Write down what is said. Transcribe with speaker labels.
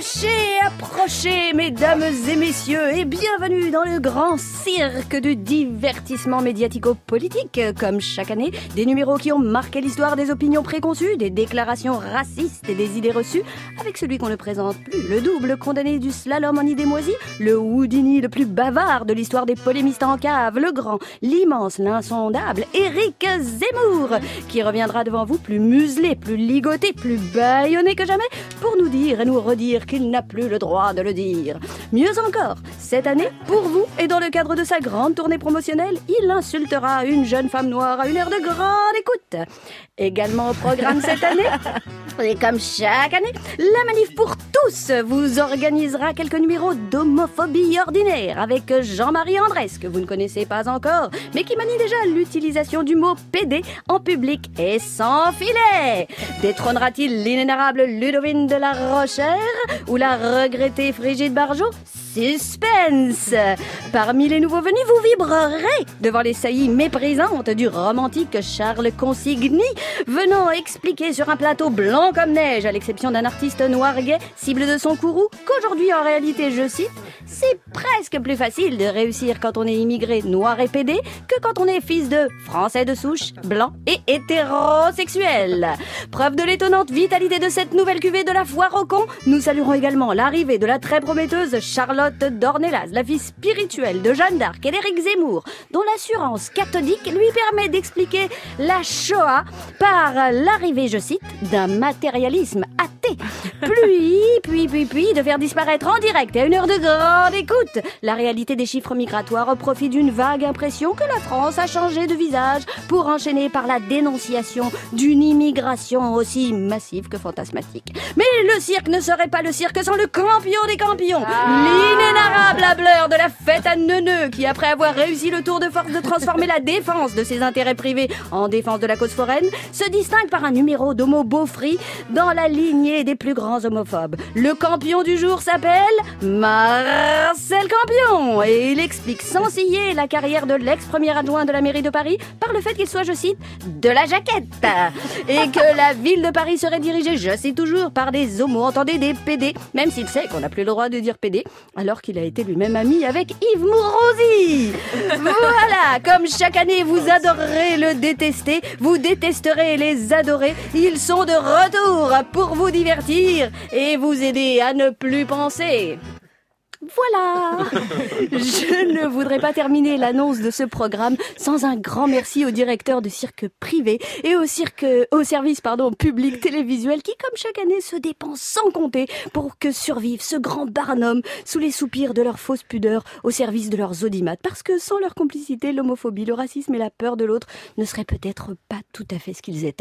Speaker 1: Approchez, approchez, mesdames et messieurs, et bienvenue dans le grand cirque du divertissement médiatico-politique. Comme chaque année, des numéros qui ont marqué l'histoire des opinions préconçues, des déclarations racistes et des idées reçues, avec celui qu'on ne présente plus, le double condamné du slalom en idée moisie, le Houdini le plus bavard de l'histoire des polémistes en cave, le grand, l'immense, l'insondable, Éric Zemmour, qui reviendra devant vous plus muselé, plus ligoté, plus bâillonné que jamais, pour nous dire et nous redire qu'il n'a plus le droit de le dire. Mieux encore, cette année, pour vous, et dans le cadre de sa grande tournée promotionnelle, il insultera une jeune femme noire à une heure de grande écoute. Également au programme cette année, et comme chaque année, la manif pour tous vous organisera quelques numéros d'homophobie ordinaire avec Jean-Marie Andrès, que vous ne connaissez pas encore, mais qui manie déjà l'utilisation du mot PD en public et sans filet. Détrônera-t-il l'inénarrable Ludovine de la Rochère ou la regrettée Frigide Barjot? Suspense Parmi les nouveaux venus, vous vibrerez devant les saillies méprisantes du romantique Charles Consigny, venant expliquer sur un plateau blanc comme neige, à l'exception d'un artiste noir gay, cible de son courroux, qu'aujourd'hui, en réalité, je cite, c'est presque plus facile de réussir quand on est immigré noir et pédé que quand on est fils de français de souche, blanc et hétérosexuel. Preuve de l'étonnante vitalité de cette nouvelle cuvée de la foire au con, nous saluerons également l'arrivée de la très prometteuse Charlotte Dornelas, la fille spirituelle de Jeanne d'Arc et d'Éric Zemmour, dont l'assurance catholique lui permet d'expliquer la Shoah par l'arrivée, je cite, d'un matérialisme athée. Puis, puis, puis, puis, de faire disparaître en direct à une heure de grande écoute. La réalité des chiffres migratoires au profit d'une vague impression que la France a changé de visage pour enchaîner par la dénonciation d'une immigration aussi massive que fantasmatique. Mais le cirque ne serait pas le cirque sans le campion des campions, l'inénarrable hableur de la fête à Neuneu, qui après avoir réussi le tour de force de transformer la défense de ses intérêts privés en défense de la cause foraine, se distingue par un numéro d'homo beaufry dans la lignée des plus grands homophobes. Le campion du jour s'appelle Marcel Campion et il explique sans scier la carrière de l'ex-premier adjoint de la mairie de Paris par le fait qu'il soit, je cite, de la jaquette et que la ville de Paris serait dirigée, je cite toujours, par des homos, entendez des PD, même s'il sait qu'on n'a plus le droit de dire PD, alors qu'il a été lui-même ami avec Yves Mourouzi. Voilà, comme chaque année vous adorerez le détester, vous détesterez les adorer. Ils sont de retour pour vous divertir et vous aider à ne plus penser. Voilà Je ne voudrais pas terminer l'annonce de ce programme sans un grand merci au directeur de cirque privé et au cirque, au service, pardon, public télévisuel qui, comme chaque année, se dépense sans compter pour que survive ce grand barnum sous les soupirs de leur fausse pudeur au service de leurs audimates. Parce que sans leur complicité, l'homophobie, le racisme et la peur de l'autre ne seraient peut-être pas tout à fait ce qu'ils étaient.